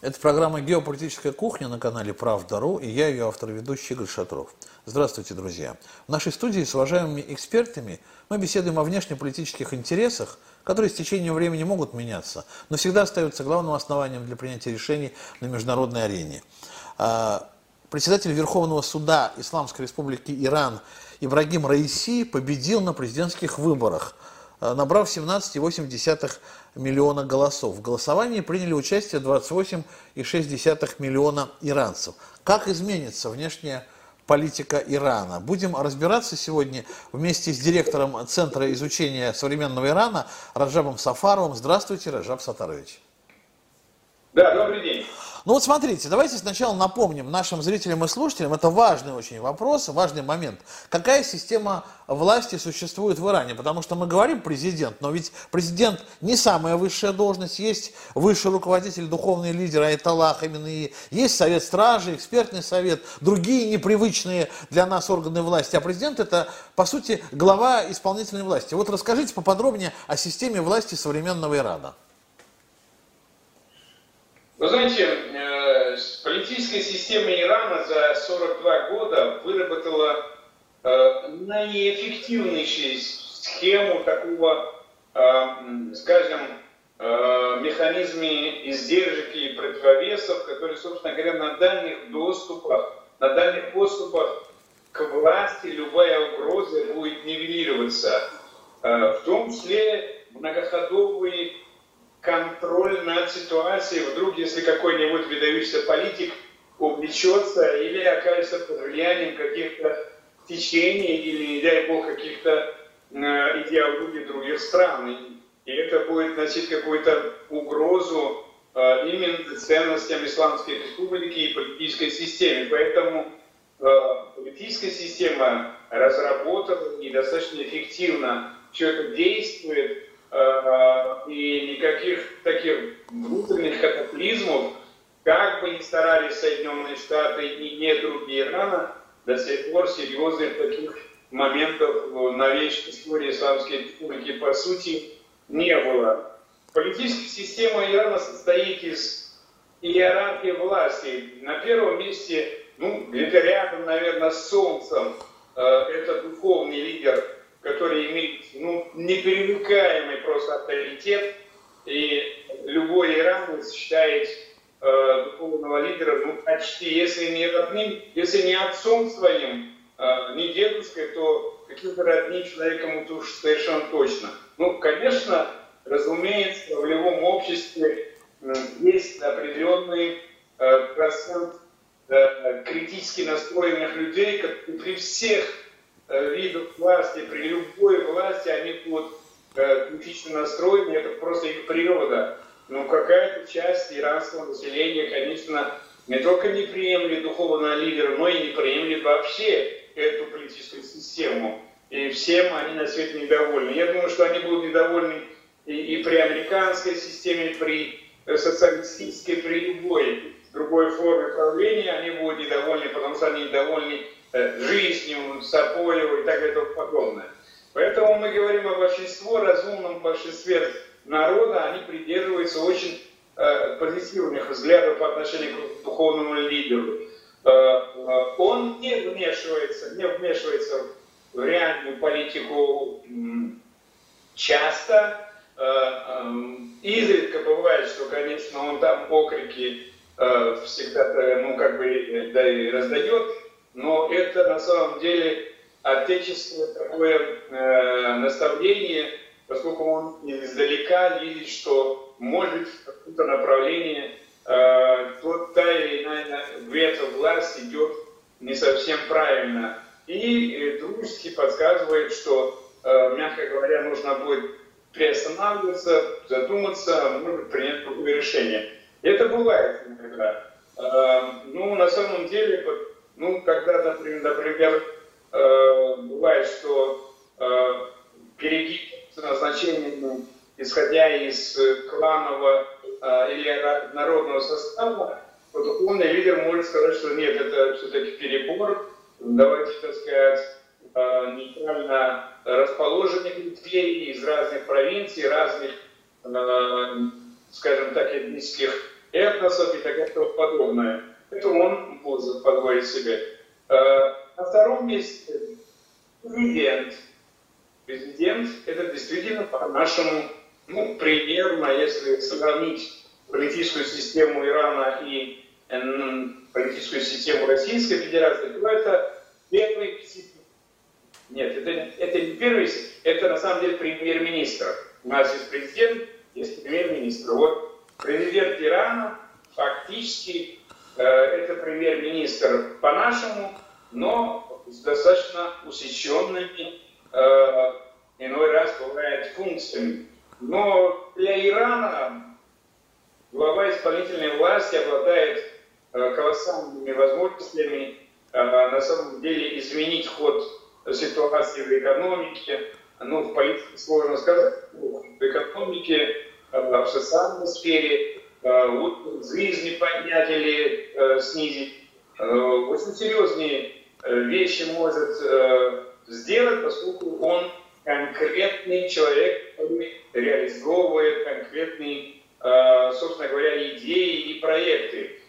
Это программа «Геополитическая кухня» на канале «Правда.ру» и я, ее автор-ведущий Игорь Шатров. Здравствуйте, друзья! В нашей студии с уважаемыми экспертами мы беседуем о внешнеполитических интересах, которые с течением времени могут меняться, но всегда остаются главным основанием для принятия решений на международной арене. А, председатель Верховного суда Исламской Республики Иран Ибрагим Раиси победил на президентских выборах – набрав 17,8 миллиона голосов. В голосовании приняли участие 28,6 миллиона иранцев. Как изменится внешняя политика Ирана? Будем разбираться сегодня вместе с директором Центра изучения современного Ирана Раджабом Сафаровым. Здравствуйте, Раджаб Сатарович. Да, добрый день. Ну вот смотрите, давайте сначала напомним нашим зрителям и слушателям, это важный очень вопрос, важный момент. Какая система власти существует в Иране? Потому что мы говорим президент, но ведь президент не самая высшая должность, есть высший руководитель, духовный лидер Айталах, именно и есть совет стражи, экспертный совет, другие непривычные для нас органы власти. А президент это, по сути, глава исполнительной власти. Вот расскажите поподробнее о системе власти современного Ирана. Вы знаете, э, политическая система Ирана за 42 года выработала э, наиэффективнейшую схему такого, э, скажем, механизме издержек и противовесов, которые, собственно говоря, на дальних доступах, на дальних поступах к власти любая угроза будет нивелироваться. В том числе многоходовый контроль над ситуацией, вдруг если какой-нибудь выдающийся политик увлечется или окажется под влиянием каких-то течений или, не дай бог, каких-то э, идеологий других стран. И это будет носить какую-то угрозу э, именно ценностям Исламской Республики и политической системе. Поэтому э, политическая система разработана и достаточно эффективно все это действует – и никаких таких внутренних катаклизмов, как бы ни старались Соединенные Штаты и не другие Ирана, до сих пор серьезных таких моментов в новейшей истории Исламской Республики по сути не было. Политическая система Ирана состоит из иерархии власти. На первом месте, ну, где-то рядом, наверное, с Солнцем, э, это духовный лидер который имеет ну, неперемыкаемый просто авторитет, и любой иранец считает э, духовного лидера ну, почти, если не родным, если не отцом своим, э, не дедушкой, то каким-то родным человеком это уж совершенно точно. Ну, конечно, разумеется, в любом обществе э, есть определенный э, процент э, критически настроенных людей, которые при всех видов власти, при любой власти они будут э, критично настроены, это просто их природа. Но какая-то часть иранского населения, конечно, не только не приемлет духовного лидера, но и не приемлет вообще эту политическую систему. И всем они на свете недовольны. Я думаю, что они будут недовольны и, и при американской системе, при э, социалистической, при любой другой форме правления, они будут недовольны, потому что они недовольны Э, жизнью, собой и так далее и тому подобное. Поэтому мы говорим о большинстве, разумном большинстве народа, они придерживаются очень э, позитивных взглядов по отношению к духовному лидеру. Э, э, он не вмешивается, не вмешивается в реальную политику часто. Э, э, изредка бывает, что, конечно, он там окрики э, всегда, ну, как бы, да, и раздает, но это на самом деле отечественное такое э, наставление, поскольку он издалека видит, что может в каком-то направлении э, тот, та или иная ветвь власти идет не совсем правильно. И э, дружески подсказывает, что, э, мягко говоря, нужно будет приостанавливаться, задуматься, а может принять другое решение. Это бывает иногда. Э, ну, на самом деле, ну, когда, например, например э, бывает, что э, перегиб с назначением, исходя из кланового э, или народного состава, то духовный лидер может сказать, что нет, это все-таки перебор, давайте, так сказать, э, нейтрально расположенных людей из разных провинций, разных, э, скажем так, этнических этносов и так далее подобное. Это он может позволить себе. На втором месте президент. Президент – это действительно по-нашему, ну, примерно, если сравнить политическую систему Ирана и политическую систему Российской Федерации, то это первый нет, это, это не первый, это на самом деле премьер-министр. У нас есть президент, есть премьер-министр. Вот президент Ирана фактически э, это премьер-министр по-нашему, но с достаточно усеченными, э, иной раз бывает функциями. Но для Ирана глава исполнительной власти обладает э, колоссальными возможностями э, на самом деле изменить ход ситуации в экономике, ну, в политике сложно сказать, в экономике, э, в социальной сфере, уровень жизни поднять или снизить. Очень серьезные вещи может сделать, поскольку он конкретный человек, который реализовывает конкретные, собственно говоря, идеи и проекты.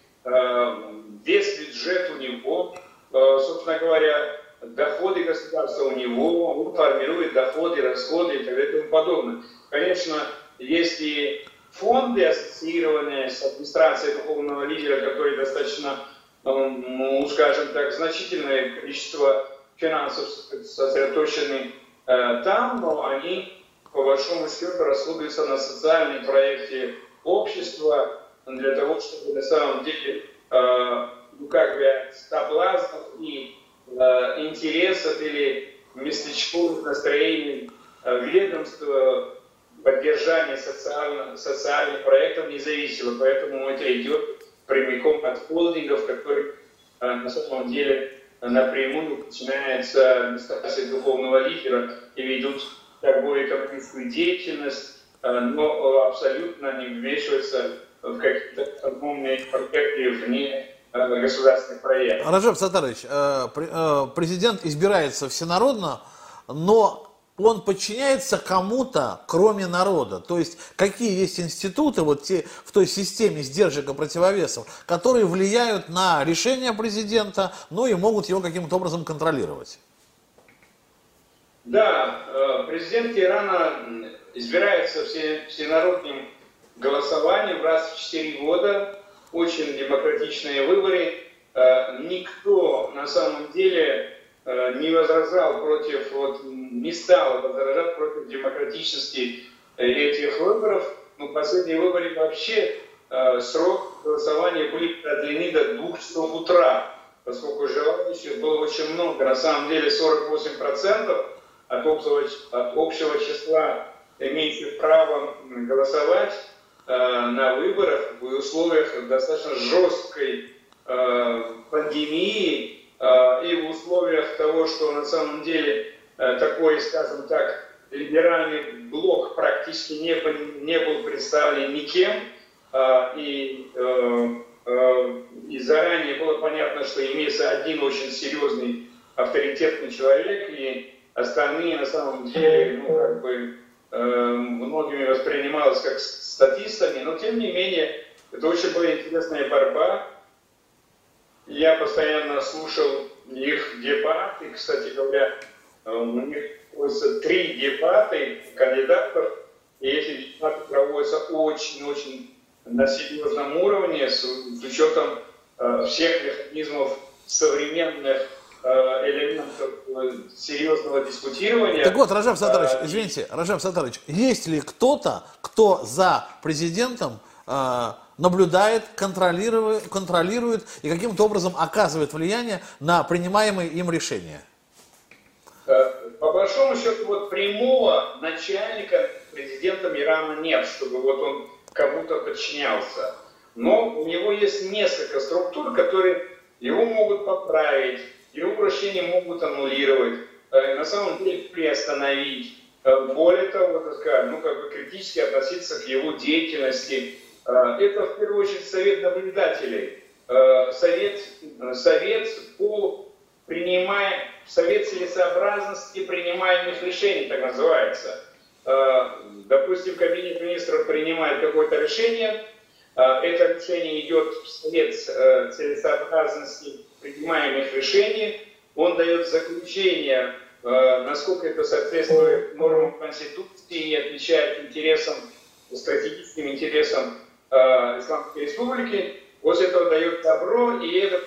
Весь бюджет у него, собственно говоря, доходы государства у него, он формирует доходы, расходы и так далее и тому подобное. Конечно, есть и фонды, ассоциированные с администрацией духовного лидера, которые достаточно, ну, скажем так, значительное количество финансов сосредоточены э, там, но они, по большому счету, расходуются на социальные проекты общества для того, чтобы на самом деле, э, ну, как бы, соблазнов и Э, интересов или местечковых настроений э, ведомства поддержания социально, социальных проектов не зависело. Поэтому это идет прямиком от холдингов, которые э, на самом деле напрямую начинается администрация духовного лидера и ведут торговую экономическую деятельность, но абсолютно не вмешиваются в какие-то торговые проекты вне Э, государственных проектов. Раджаб Сатарович, э, э, президент избирается всенародно, но он подчиняется кому-то, кроме народа. То есть, какие есть институты вот те, в той системе сдержек и противовесов, которые влияют на решение президента, ну и могут его каким-то образом контролировать. Да, президент Ирана избирается всенародным голосованием раз в 4 года очень демократичные выборы. Э, никто на самом деле э, не возражал против, вот, не стал возражать против демократичности э, этих выборов. Но последние выборы вообще срок голосования были продлены до двух часов утра, поскольку желающих было очень много. На самом деле 48% от общего, от общего числа имеющих право голосовать Э, на выборах в условиях достаточно жесткой э, пандемии э, и в условиях того, что на самом деле такой, скажем так, либеральный блок практически не, не был представлен никем, и, и заранее было понятно, что имеется один очень серьезный авторитетный человек, и остальные на самом деле, ну, как бы, многими воспринималось как статистами, но тем не менее, это очень была интересная борьба. Я постоянно слушал их дебаты, кстати говоря, э, у них три дебаты кандидатов, и эти дебаты проводятся очень-очень на серьезном уровне, с, с учетом э, всех механизмов современных э, элементов э, серьезного дискутирования. Так вот, Ражав Сатарович, извините, Ражав Сатарович, есть ли кто-то, кто за президентом э, наблюдает, контролирует, контролирует и каким-то образом оказывает влияние на принимаемые им решения? Э, по большому счету, вот прямого начальника президентом Ирана нет, чтобы вот он кому-то подчинялся. Но у него есть несколько структур, которые его могут поправить, его обращение могут аннулировать, э, на самом деле приостановить. Э, более того, так сказать, ну, как бы критически относиться к его деятельности. Это, в первую очередь, совет наблюдателей. Совет, совет по принимая, совет целесообразности принимаемых решений, так называется. Допустим, кабинет министров принимает какое-то решение, это решение идет вслед целесообразности принимаемых решений. Он дает заключение, насколько это соответствует нормам Конституции и отвечает интересам, стратегическим интересам Исламской Республики. После этого дает добро, и этот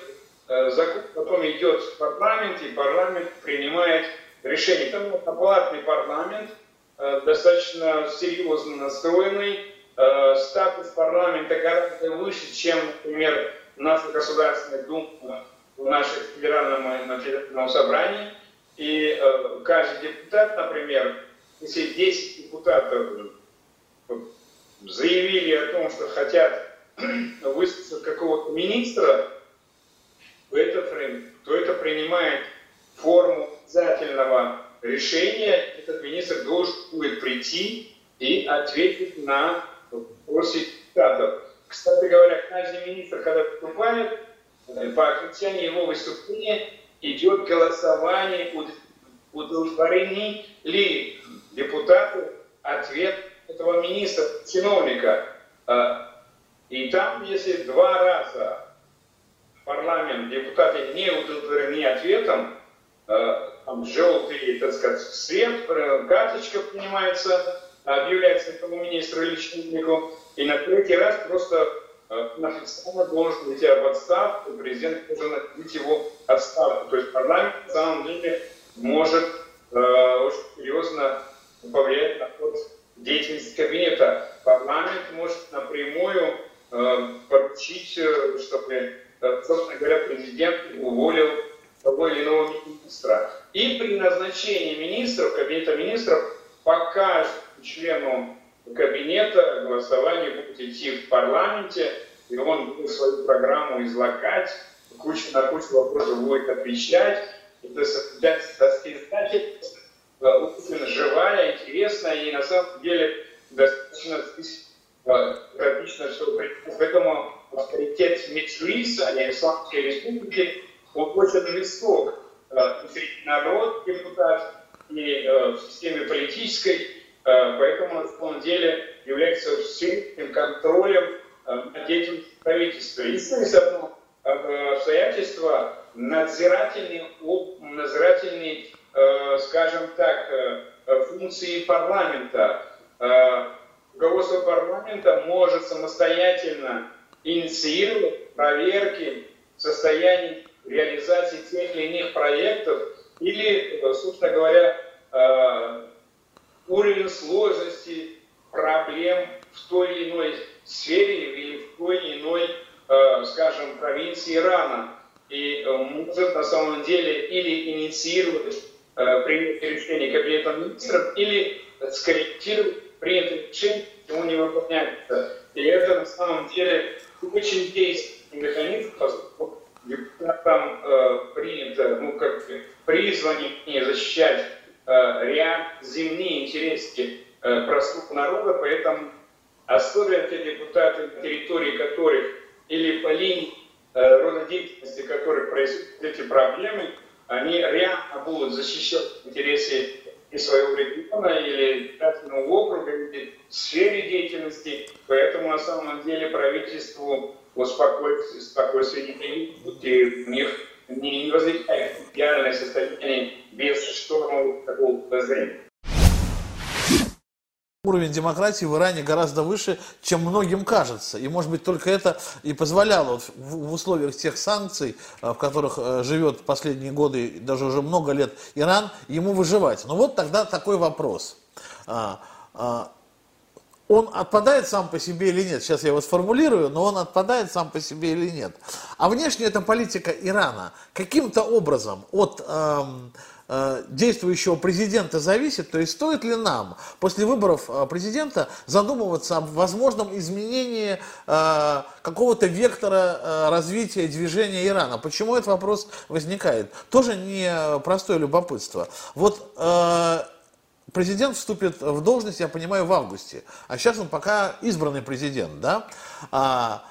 закон потом идет в парламент, и парламент принимает решение. Там аппаратный парламент, достаточно серьезно настроенный, Э, статус парламента гораздо выше, чем, например, наша Государственная Дума в нашем федеральном, федеральном собрании. И э, каждый депутат, например, если 10 депутатов заявили о том, что хотят выслушать какого-то министра, то это, то это принимает форму обязательного решения. Этот министр должен будет прийти и ответить на просит кандидатов. Кстати говоря, каждый министр, когда выступает, э, по окончании его выступления идет голосование, удовлетворение ли депутату ответ этого министра, чиновника. Э, и там, если два раза парламент, депутаты не удовлетворены ответом, э, там желтый, так сказать, свет, карточка принимается, объявляется этому министру или чиновнику, и на третий раз просто э, официально должен идти в отставку, президент должен отбить его отставку. То есть парламент на самом деле может э, очень серьезно повлиять на ход деятельности кабинета. Парламент может напрямую э, поручить, э, чтобы, э, собственно говоря, президент уволил того или иного министра. И при назначении министров, кабинета министров, пока члену кабинета голосование будет идти в парламенте, и он будет свою программу излагать, кучу, на кучу вопросов будет отвечать. Это создатель очень живая, интересная и на самом деле достаточно практично все Поэтому авторитет Мецлиса, а не Исламской Республики, он очень высок. И народ, депутат, и в системе политической, Э, поэтому на самом деле является сильным контролем э, над деятельностью правительства. Есть одно э, обстоятельство, надзирательный, надзирательный скажем так, функции парламента. Руководство парламента может самостоятельно инициировать проверки состояния реализации тех или иных проектов или, собственно говоря, уровень сложности проблем в той или иной сфере или в той или иной, э, скажем, провинции Ирана. И э, может на самом деле или инициировать э, принятие решения Кабинета министров, или скорректировать принятое решение, ему не выполняется. И это на самом деле очень действенный механизм, поскольку там э, принято, ну, как призвание защищать Э, ряд земные интересы э, простого народа, поэтому особенно те депутаты, территории которых или по линии э, рода деятельности которых происходят эти проблемы, они реально будут защищать интересы и своего региона, или избирательного округа, или сфере деятельности. Поэтому на самом деле правительству успокоиться, спокойствие не и у них не, возникает идеальное состояние без штормового такого подозрения. Уровень демократии в Иране гораздо выше, чем многим кажется. И, может быть, только это и позволяло вот в условиях тех санкций, э, в которых э, живет последние годы, даже уже много лет Иран, ему выживать. Но вот тогда такой вопрос. Он отпадает сам по себе или нет? Сейчас я его сформулирую, но он отпадает сам по себе или нет? А внешне эта политика Ирана каким-то образом от... Эм, Э, действующего президента зависит, то есть стоит ли нам после выборов э, президента задумываться об возможном изменении э, какого-то вектора развития движения Ирана. Почему этот вопрос возникает? Тоже не простое любопытство. Вот президент вступит в должность, я понимаю, в августе, а сейчас он пока избранный президент, да? А,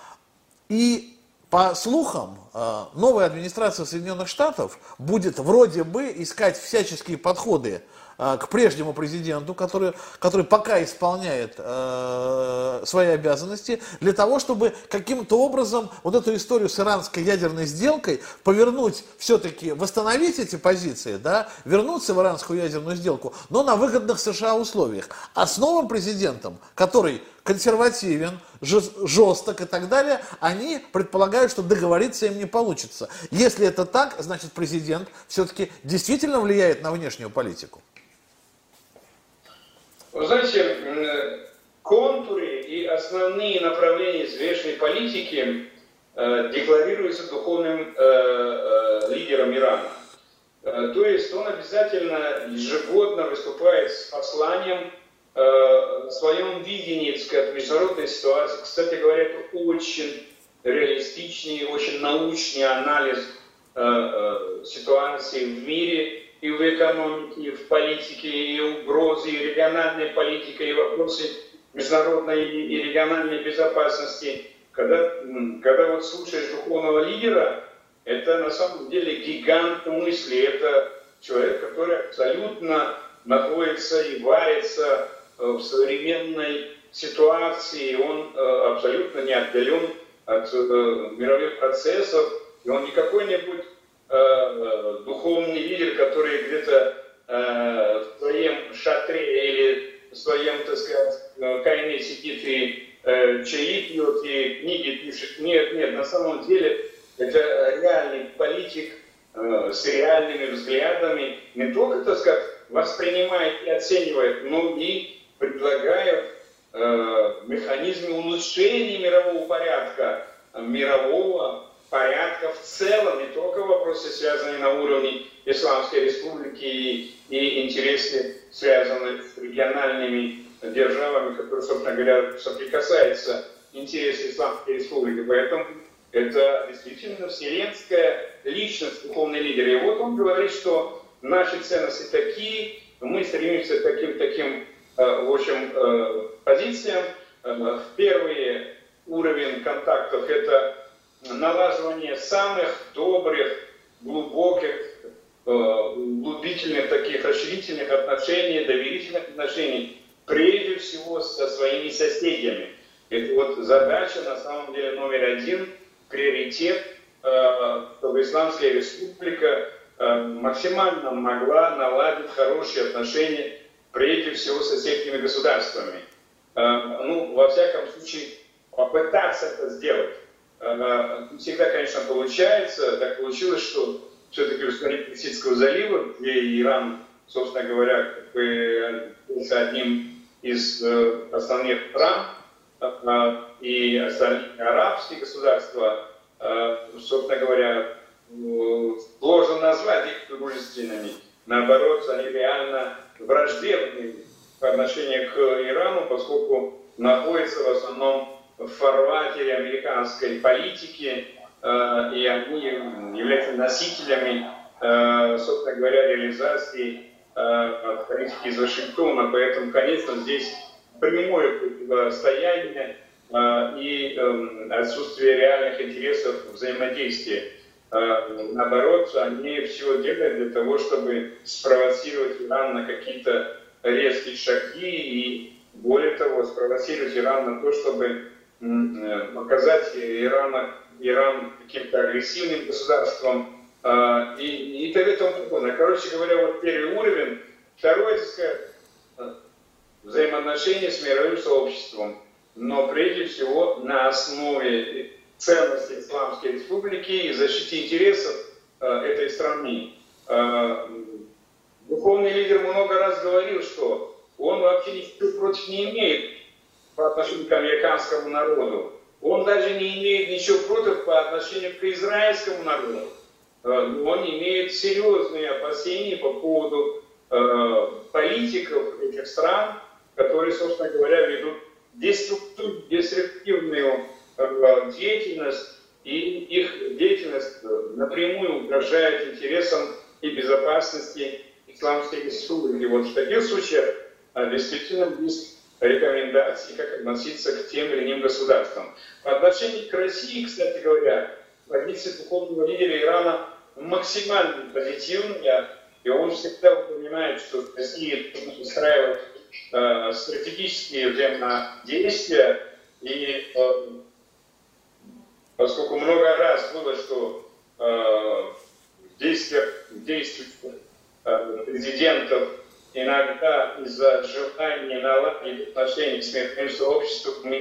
и по слухам, э, новая администрация Соединенных Штатов будет вроде бы искать всяческие подходы к прежнему президенту, который, который пока исполняет э, свои обязанности, для того, чтобы каким-то образом вот эту историю с иранской ядерной сделкой повернуть, все-таки восстановить эти позиции, да, вернуться в иранскую ядерную сделку, но на выгодных США условиях. А с новым президентом, который консервативен, жесток и так далее, они предполагают, что договориться им не получится. Если это так, значит президент все-таки действительно влияет на внешнюю политику. Вы знаете, контуры и основные направления внешней политики э, декларируются духовным э, э, лидером Ирана. Э, то есть он обязательно ежегодно выступает с посланием Э, своем видении так сказать, международной ситуации, кстати говоря, это очень реалистичный, очень научный анализ э, э, ситуации в мире и в экономике, и в политике, и угрозы, и региональной политики, и вопросы международной и региональной безопасности. Когда, когда вот слушаешь духовного лидера, это на самом деле гигант мысли, это человек, который абсолютно находится и варится в современной ситуации, он э, абсолютно не отдален от э, мировых процессов, и он не какой-нибудь духовный лидер, который где-то в своем шатре или в своем, так сказать, кайне сидит и чаи пьет и книги пишет. Нет, нет, на самом деле это реальный политик с реальными взглядами, не только, так сказать, воспринимает и оценивает, но и предлагают э, механизмы улучшения мирового порядка, мирового порядка в целом, не только вопросы, связанные на уровне Исламской Республики и, и интересы, связанные с региональными державами, которые, собственно говоря, соприкасаются интересы Исламской Республики. Поэтому это действительно вселенская личность, духовный лидер. И вот он говорит, что наши ценности такие, мы стремимся к таким, таким Э, в общем, э, позициям. Э, первый уровень контактов – это налаживание самых добрых, глубоких, глубительных таких расширительных отношений, доверительных отношений, прежде всего со своими соседями. Это вот задача на самом деле номер один, приоритет, чтобы Исламская республика максимально могла наладить хорошие отношения прежде всего соседними государствами. Э, ну, во всяком случае, попытаться это сделать. Э, всегда, конечно, получается. Так получилось, что все-таки стране Персидского залива, где Иран, собственно говоря, как бы одним из э, основных стран, и остальные арабские государства, собственно говоря, сложно назвать их дружественными. Наоборот, они реально враждебны по отношению к Ирану, поскольку находятся в основном в фарватере американской политики, э, и они являются носителями, э, собственно говоря, реализации э, политики из Вашингтона. Поэтому, конечно, здесь прямое противостояние и эм, отсутствие реальных интересов взаимодействия. Э, наоборот, они все делают для того, чтобы спровоцировать Иран на какие-то резкие шаги и, более того, спровоцировать Иран на то, чтобы э, показать Ирана, Иран каким-то агрессивным государством э, и, и так тому подобное. Короче говоря, вот первый уровень. Второй, так сказать, взаимоотношения с мировым сообществом, но прежде всего на основе ценности Исламской Республики и защите интересов э, этой страны. Э, духовный лидер много раз говорил, что он вообще ничего против не имеет по отношению к американскому народу. Он даже не имеет ничего против по отношению к израильскому народу. Э, он имеет серьезные опасения по поводу политиков этих стран, которые, собственно говоря, ведут деструктивную деятельность, и их деятельность э, напрямую угрожает интересам и безопасности Исламской республики. Вот в таких случаях э, действительно есть рекомендаций, как относиться к тем или иным государствам. По отношению к России, кстати говоря, позиция духовного лидера Ирана максимально позитивная, и он всегда упоминает, что Россия должна устраивать э, стратегические взаимодействия, и э, поскольку много раз было, что э, в действиях, действиях э, президентов иногда из-за желания наладить отношения с мировым сообществом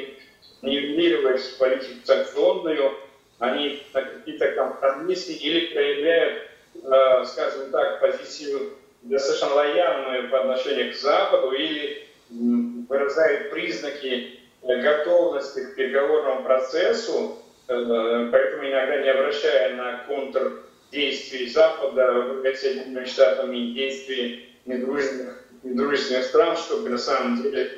нивелировать политику санкционную, они на какие-то компромиссы или проявляют, э, скажем так, позицию достаточно лояльную по отношению к Западу или выражают признаки готовности к переговорному процессу, поэтому иногда не обращая на контрдействий Запада, Соединенными Штатами действий недружественных, недружественных стран, чтобы на самом деле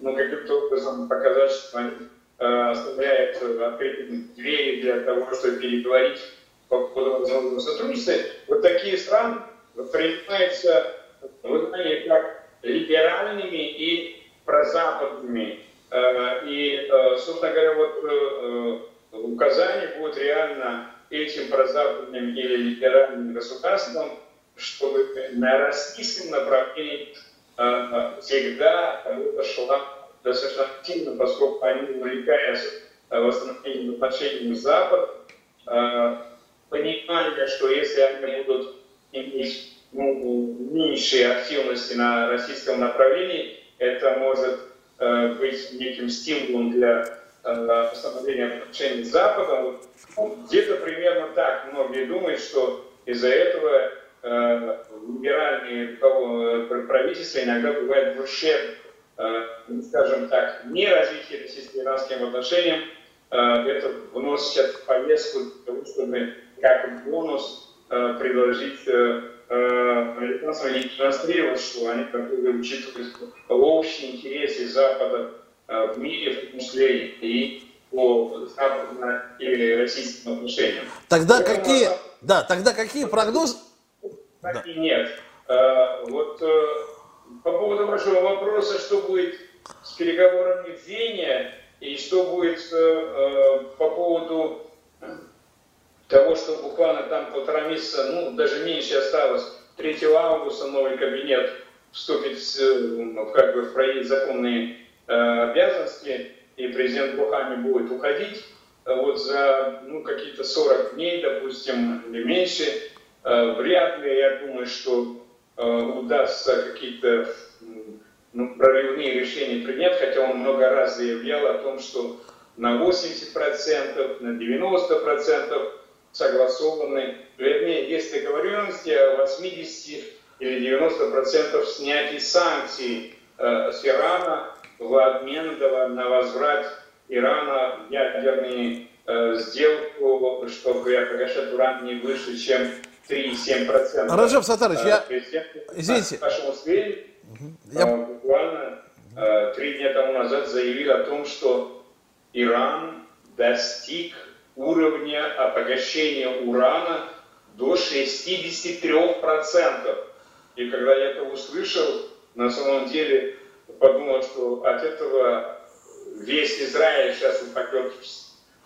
ну, каким-то образом показать, что они э, оставляют открытыми двери для того, чтобы переговорить по поводу возможного сотрудничества. Вот такие страны воспринимаются в Италии как либеральными и прозападными. Э, и, э, собственно говоря, вот э, указание будет реально этим прозападным или либеральным государством чтобы на российском направлении э, всегда работа шла достаточно активно, поскольку они, увлекаясь э, восстановлением отношений с Запад, э, понимали, что если они будут иметь ну, меньшие активности на российском направлении, это может быть неким стимулом для восстановления отношений с Западом. Ну, где-то примерно так многие думают, что из-за этого э, либеральные э, правительства иногда бывают в ущерб, э, скажем так, не развития российско-иранским отношениям, э, это вносит в повестку того, чтобы как бонус э, предложить э, э американцам не демонстрировать, что они как бы учитывают общие интересы Запада э, в мире, в том числе и по российским отношениям. Тогда Поэтому какие, да, тогда какие прогнозы, да. и нет. А, вот э, по поводу вашего вопроса, что будет с переговорами в Вене и что будет э, э, по поводу того, что буквально там полтора месяца, ну, даже меньше осталось, 3 августа новый кабинет вступит в, как бы, в проект законные обязанности, и президент Бухами будет уходить вот за ну, какие-то 40 дней, допустим, или меньше, Э, вряд ли, я думаю, что э, удастся какие-то ну, прорывные решения принять, хотя он много раз заявлял о том, что на 80%, на 90% согласованы, вернее, есть договоренности о 80 или 90% снятия санкций э, с Ирана в обмен на возврат Ирана в ядерные э, сделку, чтобы погашать уран не выше, чем 3,7%. Раджаб Сатарович, я... Извините. Нашему Свере я... буквально э, три дня тому назад заявил о том, что Иран достиг уровня обогащения урана до 63%. И когда я это услышал, на самом деле подумал, что от этого весь Израиль сейчас упадет,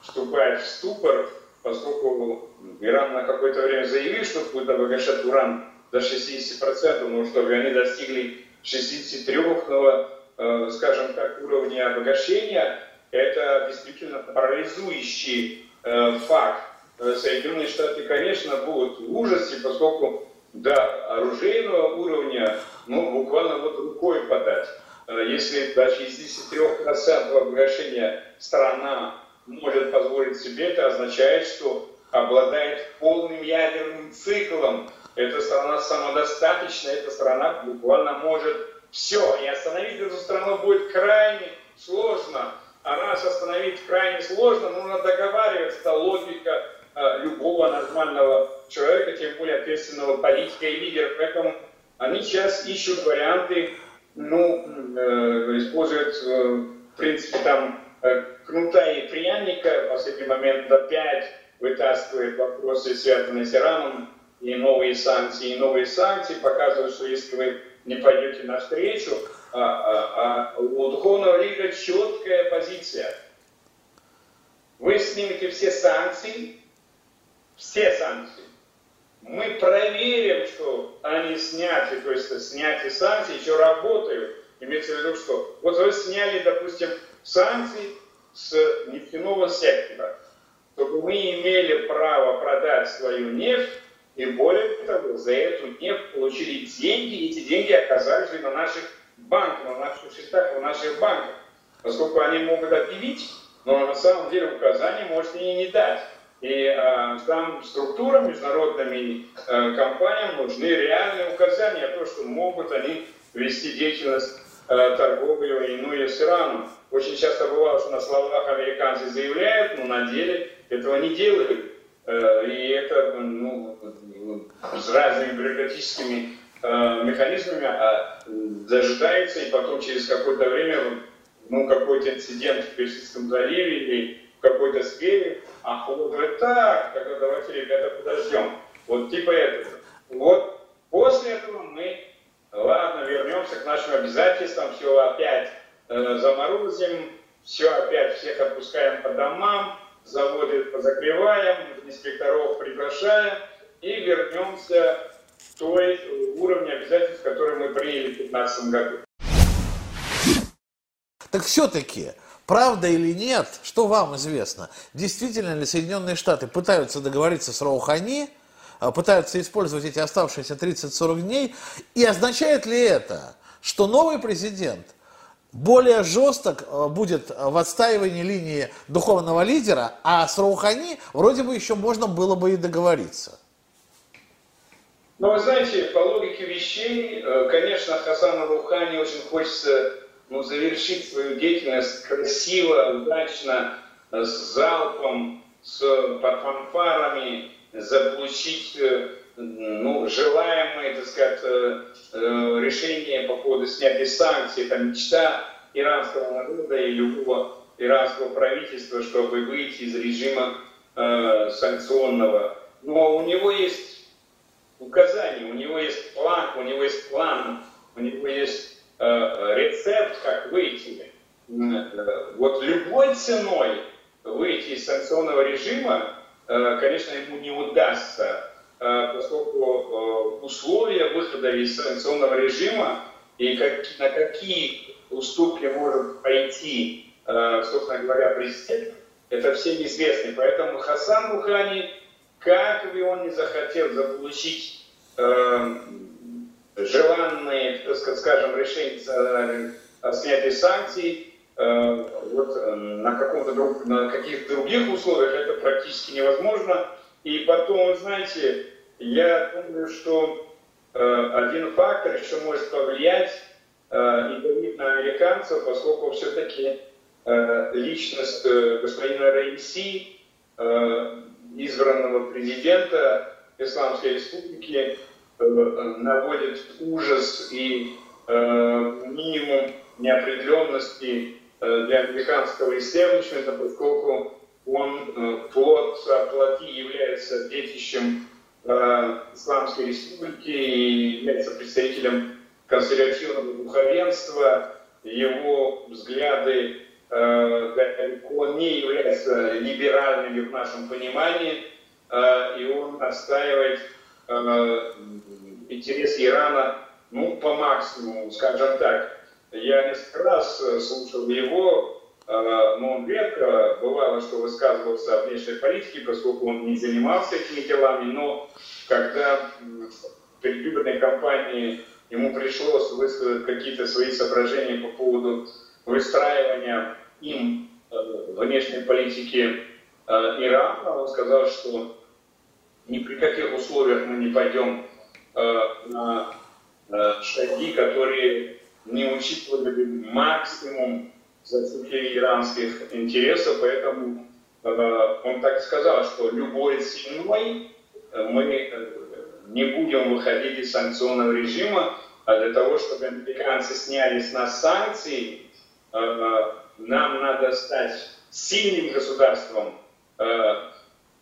вступает в ступор, поскольку Иран на какое-то время заявил, что будет обогащать уран до 60%, но чтобы они достигли 63 э, скажем так, уровня обогащения, это действительно парализующий э, факт. Э, Соединенные Штаты, конечно, будут в ужасе, поскольку до оружейного уровня, ну, буквально вот рукой подать. Э, если до 63% обогащения страна может позволить себе, это означает, что обладает полным ядерным циклом. Эта страна самодостаточная, эта страна буквально может все. И остановить эту страну будет крайне сложно. А раз остановить крайне сложно, нужно договариваться. Это логика э, любого нормального человека, тем более ответственного политика и лидера. Поэтому они сейчас ищут варианты, ну, э, используют, э, в принципе, там Э, кнута и пряника, в последний момент 5 вытаскивает вопросы, связанные с Ираном, и новые санкции, и новые санкции, показывают, что если вы не пойдете навстречу, а, а, а у духовного лидера четкая позиция. Вы снимете все санкции, все санкции. Мы проверим, что они сняты, то есть снятие санкций еще работают. Имеется в виду, что вот вы сняли, допустим, санкции с нефтяного сектора, чтобы мы имели право продать свою нефть, и более того, за эту нефть получили деньги, и эти деньги оказались на наших банках, на наших счетах, в наших банках. Поскольку они могут объявить, но на самом деле указания может и не дать. И э, там структурам, международным э, компаниям нужны реальные указания, то, что могут они вести деятельность э, торговлю иную с Ираном. Очень часто бывало, что на словах американцы заявляют, но на деле этого не делают. Э, и это ну, с разными бюрократическими э, механизмами а, дожидается, и потом через какое-то время ну, какой-то инцидент в Персидском заливе или какой-то сфере, а он говорит, так, тогда давайте, ребята, подождем. Вот типа этого. Вот после этого мы, ладно, вернемся к нашим обязательствам, все опять э, заморозим, все опять всех отпускаем по домам, заводы позакрываем, инспекторов приглашаем и вернемся к той уровню обязательств, которые мы приняли в 2015 году. Так все-таки, правда или нет, что вам известно, действительно ли Соединенные Штаты пытаются договориться с Раухани, а, пытаются использовать эти оставшиеся 30-40 дней, и означает ли это, что новый президент более жесток а, будет в отстаивании линии духовного лидера, а с Раухани вроде бы еще можно было бы и договориться? Ну, вы знаете, по логике вещей, э, конечно, Хасану Рухани очень хочется ну, завершить свою деятельность красиво, удачно, с залпом, с фанфарами, заполучить э, ну, желаемое, так сказать, э, э, решение по поводу снятия санкций, это мечта иранского народа и любого иранского правительства, чтобы выйти из режима э, санкционного. Но у него есть указания, у него есть план, у него есть план, у него есть рецепт, как выйти. Э, вот любой ценой выйти из санкционного режима, э, конечно, ему не удастся, поскольку условия выхода из санкционного режима и как, на какие уступки может пойти, собственно говоря, президент, это всем известно. Поэтому Хасан Бухани, как бы он ни захотел заполучить желанные, скажем, решения о снятии санкций, э, вот э, на, каком-то друг, на каких-то других условиях это практически невозможно. И потом, знаете, я думаю, что э, один фактор еще может повлиять и давить на американцев, поскольку все-таки личность господина Раиси, избранного президента Исламской Республики, наводит ужас и э, минимум неопределенности э, для американского истеблишмента, поскольку он плод плоти является детищем Исламской республики и является представителем консервативного духовенства, его взгляды далеко не являются либеральными в нашем понимании, и он отстаивает интересы Ирана, ну, по максимуму, скажем так. Я несколько раз э, слушал его, э, но он редко бывало, что высказывался о внешней политике, поскольку он не занимался этими делами, но когда в предвыборной кампании ему пришлось высказать какие-то свои соображения по поводу выстраивания им э, внешней политики Ирана, он сказал, что ни при каких условиях мы не пойдем Э, на э, шаги, которые не учитывали максимум защиты иранских интересов, поэтому э, он так сказал, что любой ценой мы не будем выходить из санкционного режима, а для того, чтобы американцы сняли с нас санкции, нам надо стать сильным государством,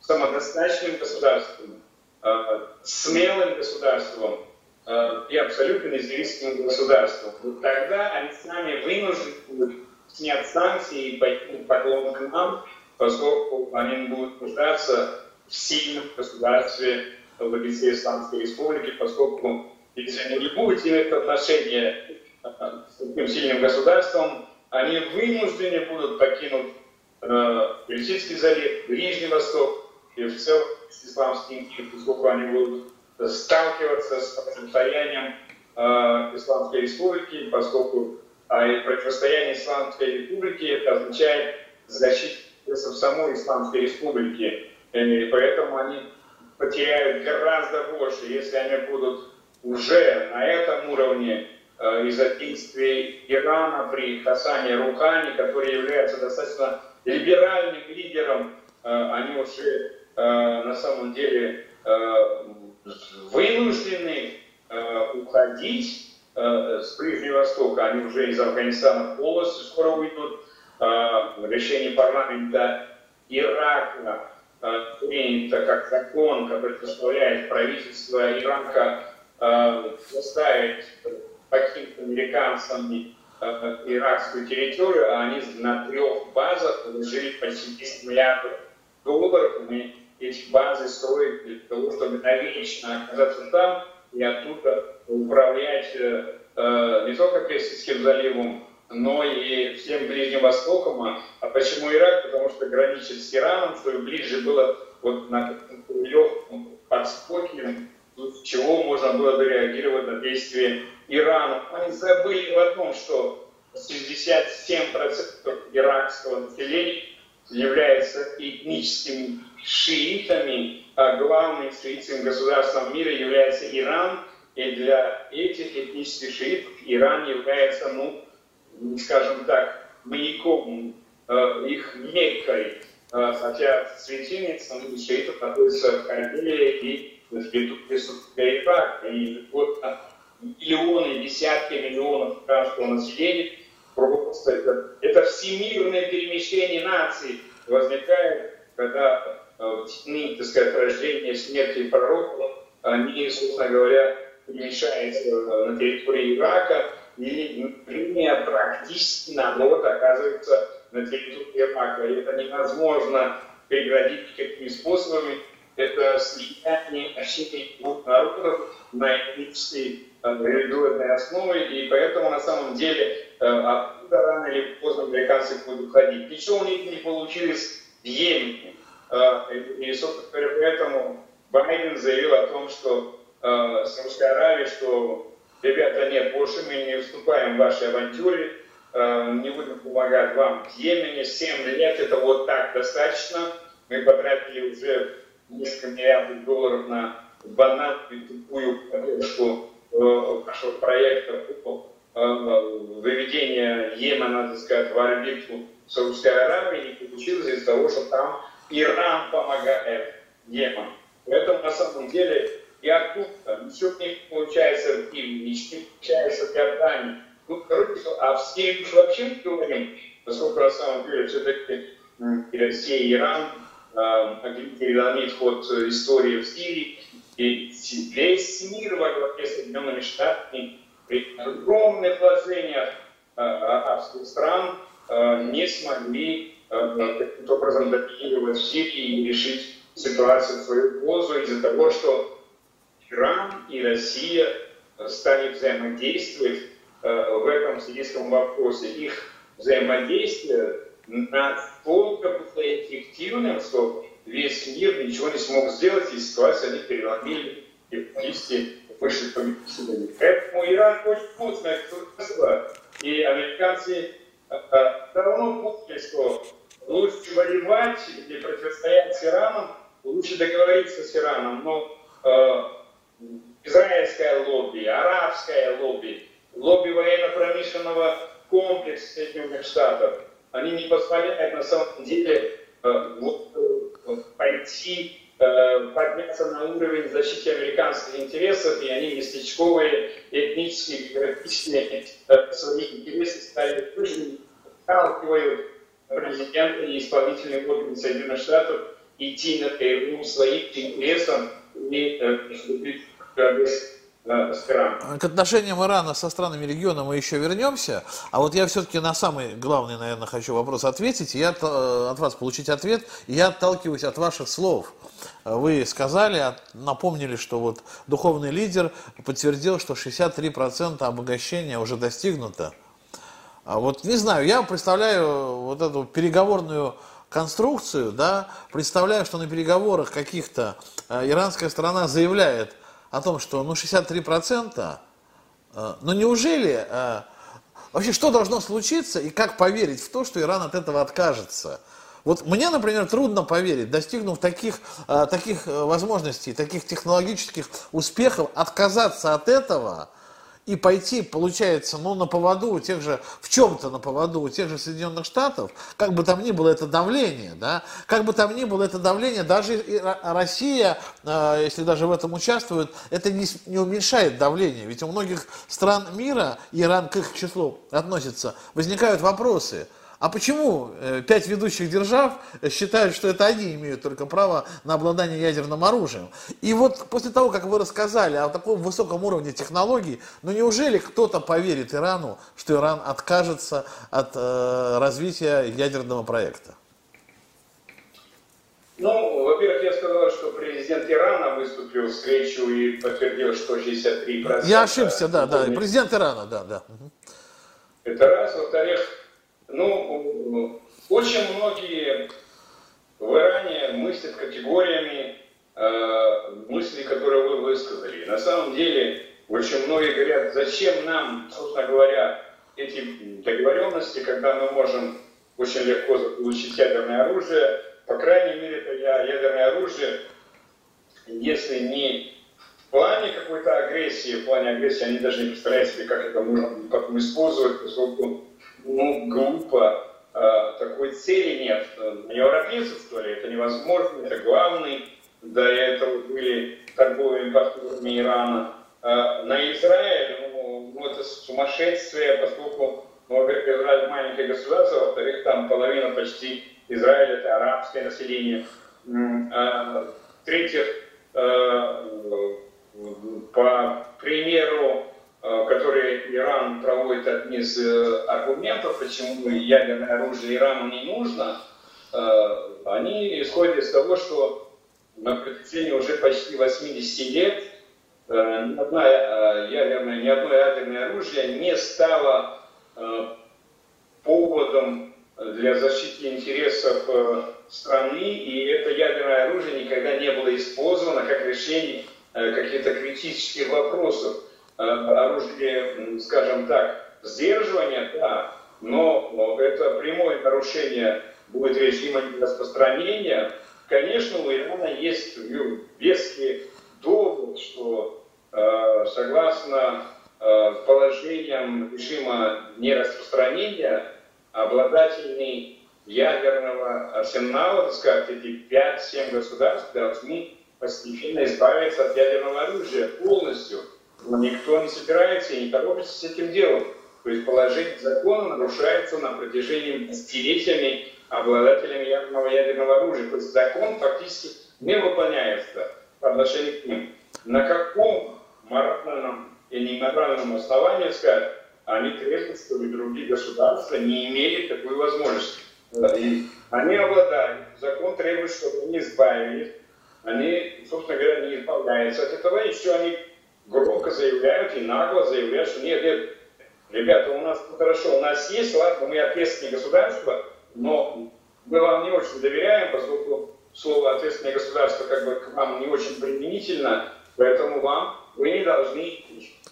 самодостаточным государством, Э, смелым государством, э, и абсолютно независимым государством. Тогда они сами вынуждены будут снять санкции и пойти поклон к нам, поскольку они будут нуждаться в сильном государстве в лице Исламской Республики, поскольку если они не будут иметь отношения э, с таким сильным государством, они вынуждены будут покинуть э, Персидский залив, Ближний Восток и в целом исламский мир, поскольку они будут сталкиваться с противостоянием э, Исламской Республики, поскольку э, противостояние Исламской Республики это означает защиту интересов самой Исламской Республики. И поэтому они потеряют гораздо больше, если они будут уже на этом уровне э, из-за действий Ирана при Хасане Рухани, который является достаточно либеральным лидером, э, они уже на самом деле э, вынуждены э, уходить э, с Ближнего Востока, они уже из Афганистана полностью скоро уйдут. Э, решение парламента Ирака э, принято как закон, который заставляет правительство Ирака э, заставить покинуть американцами э, иракскую территорию, а они на трех базах положили почти 10 миллиардов долларов. Эти базы строят для того, чтобы навечно оказаться там и оттуда управлять э, не только Персидским заливом, но и всем Ближним Востоком. А, а почему Ирак? Потому что граничит с Ираном, чтобы ближе было вот на легком подспорье, с чего можно было бы реагировать на действия Ирана. Они забыли в одном, что 67% иракского населения является этническими шиитами, а главным шиитским государством мира является Иран, и для этих этнических шиитов Иран является, ну, скажем так, маяком, э, их меккой, э, хотя святилица ну, шиитов находится в Карбеле и в Ирака. И вот миллионы, десятки миллионов гражданского населения просто это, это всемирное перемещение наций возникает, когда э, дни, так сказать, рождения, смерти пророка, они, собственно говоря, перемещаются на территории Ирака, и линия практически наоборот оказывается на территории Ирака. И это невозможно преградить какими способами. Это слияние общения двух народов на этнической э, религиозной основе, и поэтому на самом деле э, оттуда рано или поздно американцы будут уходить. Ничего у них не получилось в Йемене. Э, и, собственно говоря, поэтому Байден заявил о том, что с Русской Аравией, что ребята, нет, больше мы не вступаем в ваши авантюры, э, не будем помогать вам в Йемене, 7 лет это вот так достаточно, мы потратили уже несколько миллиардов долларов на банальную тупую поддержку э, нашего проекта э, выведения Йемена, так сказать, в орбиту Саудовской Аравии, не получилось из-за того, что там Иран помогает Йемену. Поэтому на самом деле и оттуда ничего не получается в Киеве, ничего получается в Иордании. Ну, короче, а в Сирии вообще не говорим, поскольку на самом деле все-таки Россия, Иран переломит ход истории в Сирии, и весь мир во главе с Соединенными Штатами при огромных вложениях арабских стран не смогли каким-то образом доминировать в Сирии и решить ситуацию в свою пользу из-за того, что Иран и Россия стали взаимодействовать э, в этом сирийском вопросе. Их взаимодействие настолько было эффективным, что весь мир ничего не смог сделать, и ситуацию они переломили и практически вышли победителями. Поэтому Иран очень мощное государство, и американцы э, э, давно поняли, что лучше воевать или противостоять с лучше договориться с Ираном, но израильское лобби, арабское лобби, лобби военно-промышленного комплекса Соединенных Штатов, они не позволяют на самом деле э, э, пойти, э, подняться на уровень защиты американских интересов, и они местечковые, этнические, географические свои интересы стали выше, президента и исполнительный орган Соединенных Штатов идти на перерыв своим интересам и стран. К отношениям Ирана со странами региона мы еще вернемся. А вот я все-таки на самый главный, наверное, хочу вопрос ответить. Я от вас получить ответ. Я отталкиваюсь от ваших слов. Вы сказали, напомнили, что вот духовный лидер подтвердил, что 63% обогащения уже достигнуто. А вот не знаю, я представляю вот эту переговорную конструкцию, да, представляю, что на переговорах каких-то э, иранская сторона заявляет о том, что ну 63%, э, но неужели, э, вообще что должно случиться и как поверить в то, что Иран от этого откажется? Вот мне, например, трудно поверить, достигнув таких, таких возможностей, таких технологических успехов, отказаться от этого – и пойти, получается, ну, на поводу у тех же, в чем-то на поводу у тех же Соединенных Штатов, как бы там ни было это давление, да, как бы там ни было это давление, даже Россия, э, если даже в этом участвует, это не, не уменьшает давление, ведь у многих стран мира, Иран к их числу относится, возникают вопросы – а почему э, пять ведущих держав считают, что это они имеют только право на обладание ядерным оружием? И вот после того, как вы рассказали о таком высоком уровне технологий, ну неужели кто-то поверит Ирану, что Иран откажется от э, развития ядерного проекта? Ну, во-первых, я сказал, что президент Ирана выступил в встречу и подтвердил, что 63%... Я ошибся, да, да, президент Ирана, да, да. Это раз. Во-вторых, ну, очень многие в Иране мыслят категориями э, мысли, которые вы высказали. На самом деле, очень многие говорят, зачем нам, собственно говоря, эти договоренности, когда мы можем очень легко получить ядерное оружие. По крайней мере, это ядерное оружие, если не в плане какой-то агрессии, в плане агрессии они даже не представляют себе, как это можно потом использовать, поскольку ну, глупо, э, такой цели нет. На европейцев, что ли, это невозможно, это главный, до этого были торговыми партнерами Ирана. Э, на Израиль, ну, ну это сумасшествие, поскольку, ну, во-первых, Израиль маленькое государство, во-вторых, там половина почти Израиля это арабское население. А, в-третьих, э, по примеру Э, которые Иран проводит одни из э, аргументов, почему ядерное оружие Ирану не нужно, э, они исходят из того, что на протяжении уже почти 80 лет ни, одна ядерная, ни одно ядерное оружие не стало поводом для защиты интересов страны, и это ядерное оружие никогда не было использовано как решение каких-то критических вопросов. Э, оружие, скажем так, сдерживания, да, но это прямое нарушение будет режима распространения. Конечно, у Ирана есть веский довод, что э, согласно э, положениям режима нераспространения, обладательный ядерного арсенала, так сказать, эти 5-7 государств должны постепенно избавиться от ядерного оружия полностью – но никто не собирается и не торопится с этим делом. То есть положение закона нарушается на протяжении десятилетиями обладателями ядерного ядерного оружия. То есть закон фактически не выполняется по отношению к ним. На каком моральном и неморальном основании сказать, они требуют, чтобы другие государства не имели такой возможности. И они обладают, закон требует, чтобы они избавились, они, собственно говоря, не избавляются от этого, еще они громко заявляют и нагло заявляют, что нет, нет, ребята, у нас хорошо, у нас есть, ладно, мы ответственное государство, но мы вам не очень доверяем, поскольку слово ответственное государство как бы к вам не очень применительно, поэтому вам вы не должны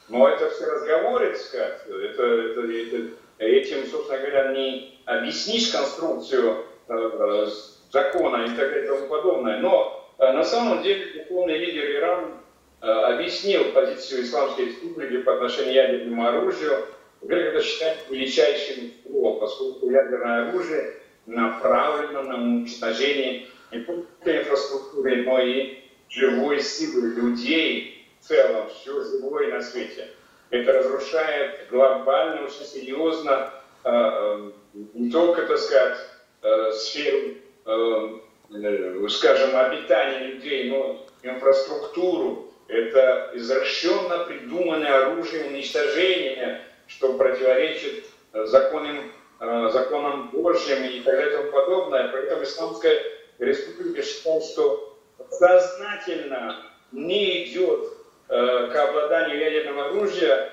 но это все разговоры, так сказать, это, это, это, этим, собственно говоря, не объяснишь конструкцию э, закона и так далее и тому подобное. Но э, на самом деле духовный лидер Ирана Э, объяснил позицию Исламской Республики по отношению к ядерному оружию. Во-первых, это считать величайшим злом, поскольку ядерное оружие направлено на уничтожение не только инфраструктуры, но и живой силы людей в целом, все живое на свете. Это разрушает глобально, очень серьезно э, э, не только, так сказать, сферу, скажем, обитания людей, но инфраструктуру, Это извращенно придуманное оружие уничтожения, что противоречит законам, законам Божьим и так далее и тому подобное. Поэтому Исламская республика считает, что сознательно не идет к обладанию ядерного оружия,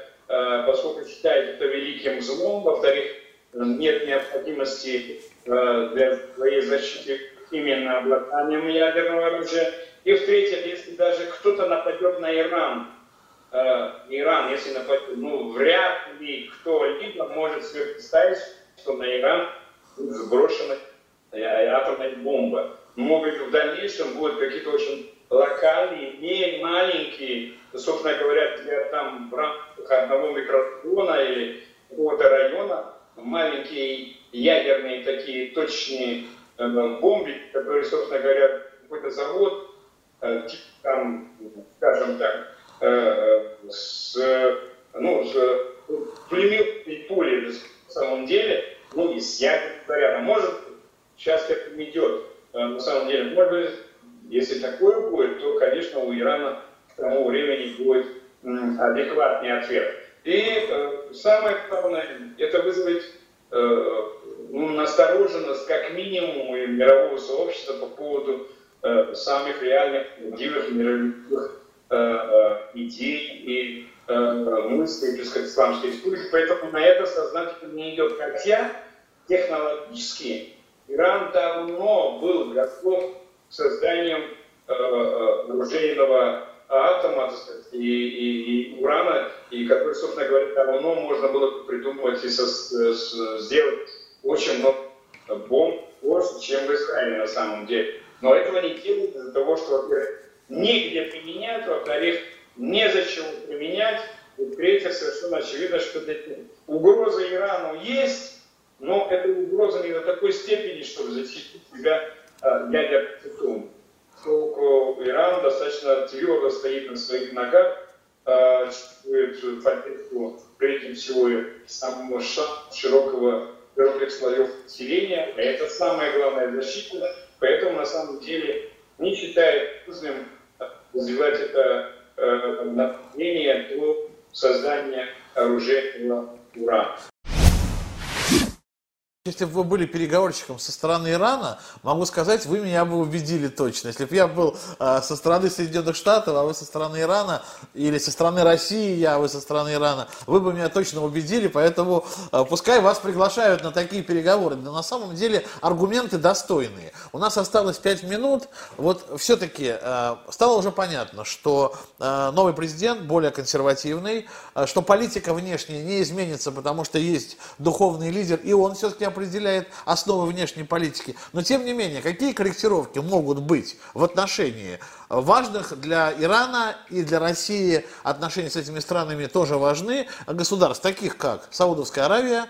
поскольку считает это великим злом. Во-вторых, нет необходимости для своей защиты именно обладанием ядерного оружия. И в-третьих, если даже кто-то нападет на Иран, э, Иран, если нападет, ну, вряд ли кто-либо может себе представить, что на Иран сброшена э, атомная бомба. Может быть, в дальнейшем будут какие-то очень локальные, не маленькие, собственно говоря, для там в рамках одного микрорайона или какого-то района, маленькие ядерные такие точные э, бомбы, которые, собственно говоря, какой-то завод там, скажем так, э, с, ну, с пулеметной пули на самом деле, ну, и с зарядом. Может, сейчас к этому идет, э, на самом деле. Может быть, если такое будет, то, конечно, у Ирана к тому времени будет адекватный ответ. И э, самое главное, это вызвать э, ну, настороженность как минимум и мирового сообщества по поводу Э, самых реальных, правдивых мировых э, э, идей и мыслей Исламской республики. Поэтому на это сознательно не идет. Хотя технологически Иран давно был готов к созданию оружейного атома и, и, и урана, и который, собственно говоря, давно можно было придумывать и со, с, сделать очень много бомб больше, чем в Израиле на самом деле. Но этого не делают из-за того, что, во-первых, негде применять, во-вторых, незачем применять, и в-третьих, совершенно очевидно, что угроза Ирану есть, но это угроза не до такой степени, чтобы защитить себя а, ядерным Поскольку Иран достаточно твердо стоит на своих ногах, а, чувствует поддержку, прежде всего, самого широкого широких слоев населения, это самая главная защита Поэтому на самом деле не считает нужным развивать это э, направление до создания оружейного урана. Если бы вы были переговорщиком со стороны Ирана, могу сказать, вы меня бы убедили точно. Если бы я был э, со стороны Соединенных Штатов, а вы со стороны Ирана, или со стороны России, я, а вы со стороны Ирана, вы бы меня точно убедили, поэтому э, пускай вас приглашают на такие переговоры. Но на самом деле аргументы достойные. У нас осталось 5 минут. Вот все-таки э, стало уже понятно, что новый президент более консервативный, что политика внешняя не изменится, потому что есть духовный лидер, и он все-таки определяет основы внешней политики. Но тем не менее, какие корректировки могут быть в отношении важных для Ирана и для России отношений с этими странами тоже важны государств, таких как Саудовская Аравия,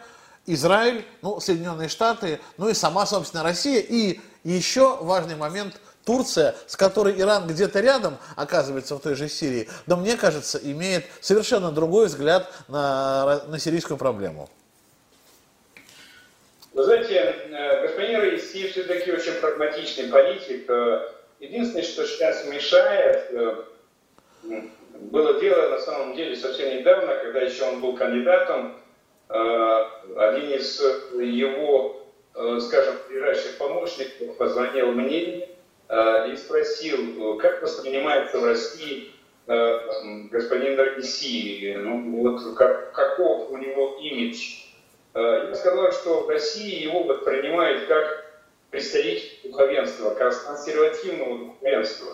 Израиль, ну, Соединенные Штаты, ну и сама, собственно, Россия. И еще важный момент Турция, с которой Иран где-то рядом оказывается в той же Сирии, но мне кажется, имеет совершенно другой взгляд на, на сирийскую проблему. Вы знаете, э, господин Раиси все-таки очень прагматичный политик. Э, единственное, что сейчас мешает, э, было дело на самом деле совсем недавно, когда еще он был кандидатом, один из его, скажем, ближайших помощников позвонил мне и спросил, как воспринимается в России господин Раиси, ну, вот как, каков у него имидж Э, я сказал, что в России его воспринимают как представитель духовенства, как консервативного духовенства.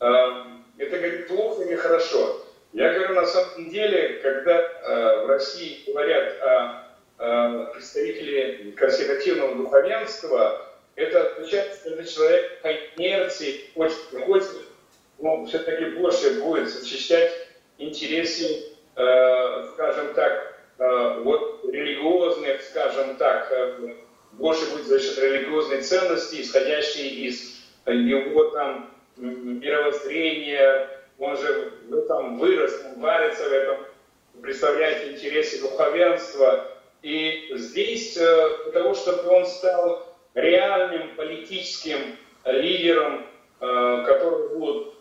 Э, это, говорит, плохо или хорошо? Я говорю, на самом деле, когда э, в России говорят о представителе консервативного духовенства, это означает, что этот человек по инерции хочет, хочет но все-таки больше будет защищать интересы, скажем так, вот религиозных, скажем так, э, больше будет за счет религиозной ценности, исходящей из его там мировоззрения, он же в этом вырос, он варится в этом, представляет интересы духовенства. И здесь э, для того, чтобы он стал реальным политическим лидером, который будет,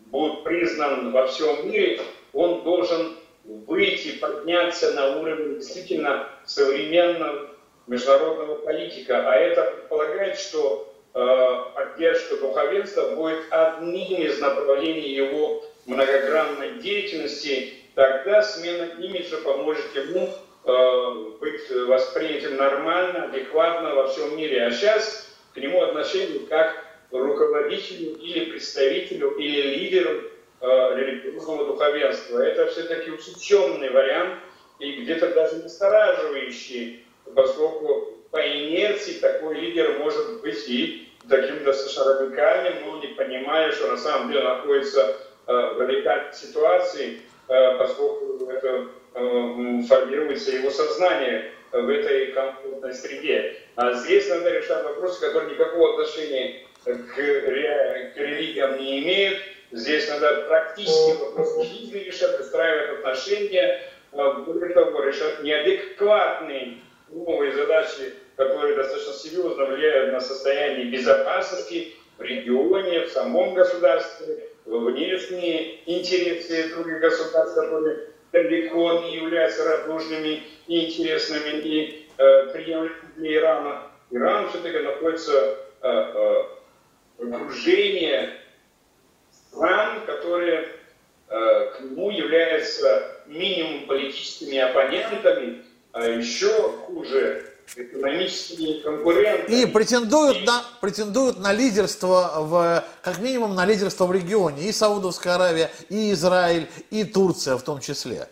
будет признан во всем мире, он должен выйти, подняться на уровень действительно современного международного политика. А это предполагает, что э, поддержка духовенства будет одним из направлений его многогранной деятельности. Тогда смена имиджа поможет ему э, быть воспринятым нормально, адекватно во всем мире. А сейчас к нему отношение как руководителю или представителю или лидеру э, религиозного духовенства. Это все-таки усеченный вариант и где-то даже настораживающий, поскольку по инерции такой лидер может быть и таким достаточно радикальным, но не понимая, что на самом деле находится э, в радикальной ситуации, э, поскольку это э, формируется его сознание в этой комфортной среде. А здесь надо решать вопросы, которые никакого отношения к, к религиям не имеют. Здесь надо практически вопросы жизни решать, выстраивать отношения, более того, решать неадекватные новые задачи, которые достаточно серьезно влияют на состояние безопасности в регионе, в самом государстве, в внешние интересы других государств, которые далеко не являются радужными и интересными и э, приемлемыми для Ирана. Иран все-таки находится э, э, окружение стран, которые э, к нему являются минимум политическими оппонентами, а еще хуже экономическими конкурентами. И претендуют на, претендуют на лидерство, в, как минимум на лидерство в регионе. И Саудовская Аравия, и Израиль, и Турция в том числе.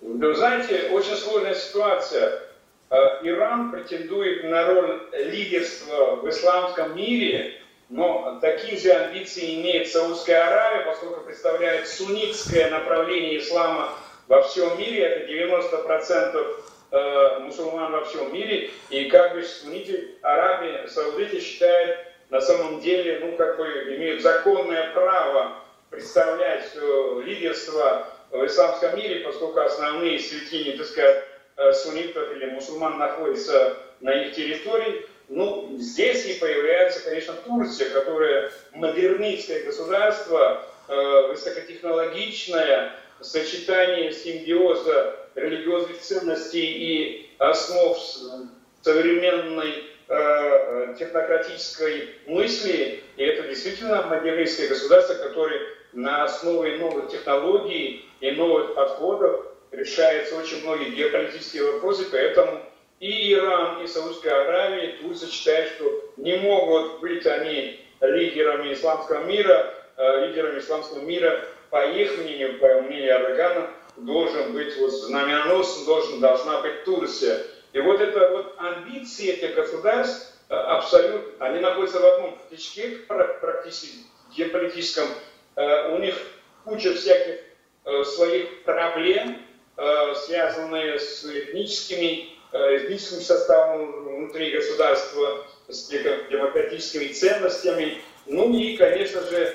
Вы знаете, очень сложная ситуация. Э, Иран претендует на роль лидерства в исламском мире, но такие же амбиции имеет Саудская Аравия, поскольку представляет суннитское направление ислама во всем мире, это 90% э, мусульман во всем мире, и как бы сунниты Аравии, саудиты считают на самом деле, ну, как бы имеют законное право представлять э, лидерство в исламском мире, поскольку основные святыни, так сказать, э, суннитов или мусульман находятся на их территории, ну, здесь и появляется, конечно, Турция, которая модернистское государство, высокотехнологичное, сочетание симбиоза религиозных ценностей и основ современной э, технократической мысли. И это действительно модернистское государство, которое на основе новых технологий и новых подходов решается очень многие геополитические вопросы, поэтому и Иран, и Саудская Аравия, Турция считают, что не могут быть они лидерами исламского мира, э, лидерами исламского мира, по их мнению, по мнению Эрдогана, должен быть вот знаменосным, должен, должна быть Турция. И вот это вот амбиции этих государств э, абсолютно, они находятся в одном тычке практически геополитическом, э, у них куча всяких своих проблем, связанные с этническими Э, этническим составом внутри государства, с демократическими ценностями, ну и, конечно же, э,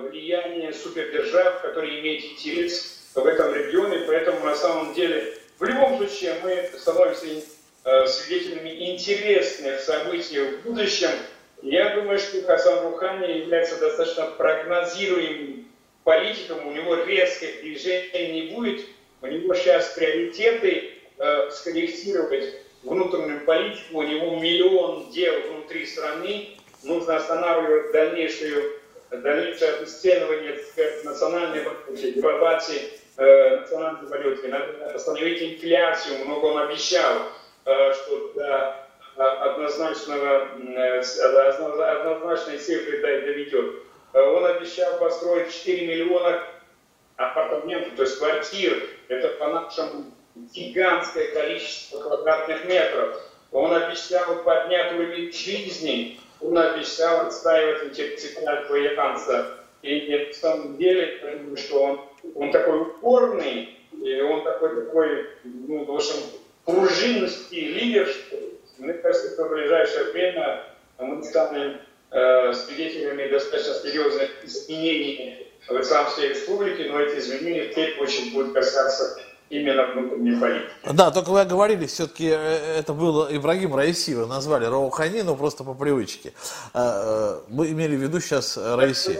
влияние супердержав, которые имеют интерес в этом регионе, поэтому на самом деле в любом случае мы становимся э, свидетелями интересных событий в будущем. Я думаю, что Хасан Рухани является достаточно прогнозируемым политиком, у него резких движений не будет, у него сейчас приоритеты э, скорректировать внутреннюю политику, у него миллион дел внутри страны, нужно останавливать дальнейшую, дальнейшее обесценивание национальной валюты, девальвации э, национальной валюты, остановить инфляцию, много он обещал, э, что до э, однозначного, однозначной цифры доведет. Он обещал построить 4 миллиона апартаментов, то есть квартир, это по нашему гигантское количество квадратных метров. Он обещал поднять уровень жизни, он обещал отстаивать каждого иранца. И на самом деле, что он, он такой упорный, и он такой, такой, ну, в общем, пружинности лидер, что мне кажется, что в ближайшее время мы станем э, свидетелями достаточно серьезных изменений в Исламской республике, но эти изменения в первую очередь будут касаться именно внутренней политики. Да, только вы говорили, все-таки э, это был Ибрагим Раиси, вы назвали Раухани, но просто по привычке. А, э, мы имели в виду сейчас Раиси.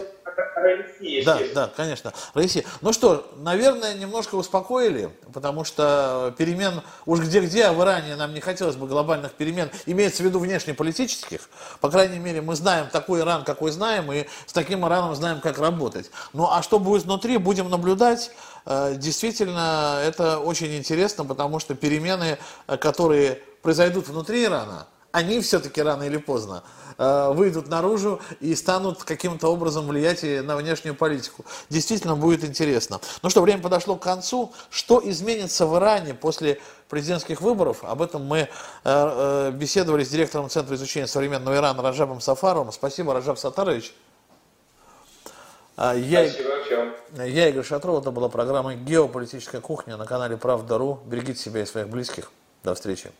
Раиси, Да, да, конечно. Россия. Ну что, наверное, немножко успокоили, потому что перемен уж где-где, а в Иране нам не хотелось бы глобальных перемен, имеется в виду внешнеполитических. По крайней мере, мы знаем такой Иран, какой знаем, и с таким Ираном знаем, как работать. Ну а что будет внутри, будем наблюдать. Э, действительно, это очень интересно, потому что перемены, э, которые произойдут внутри Ирана, они все-таки рано или поздно э, выйдут наружу и станут каким-то образом влиять и на внешнюю политику. Действительно будет интересно. Ну что, время подошло к концу. Что изменится в Иране после президентских выборов? Об этом мы беседовали с директором Центра изучения современного Ирана Раджабом Сафаровым. Спасибо, Раджаб Сатарович. А, я, Спасибо. Я Игорь Шатров. Это была программа «Геополитическая кухня» на канале «Правда.ру». Берегите себя и своих близких. До встречи.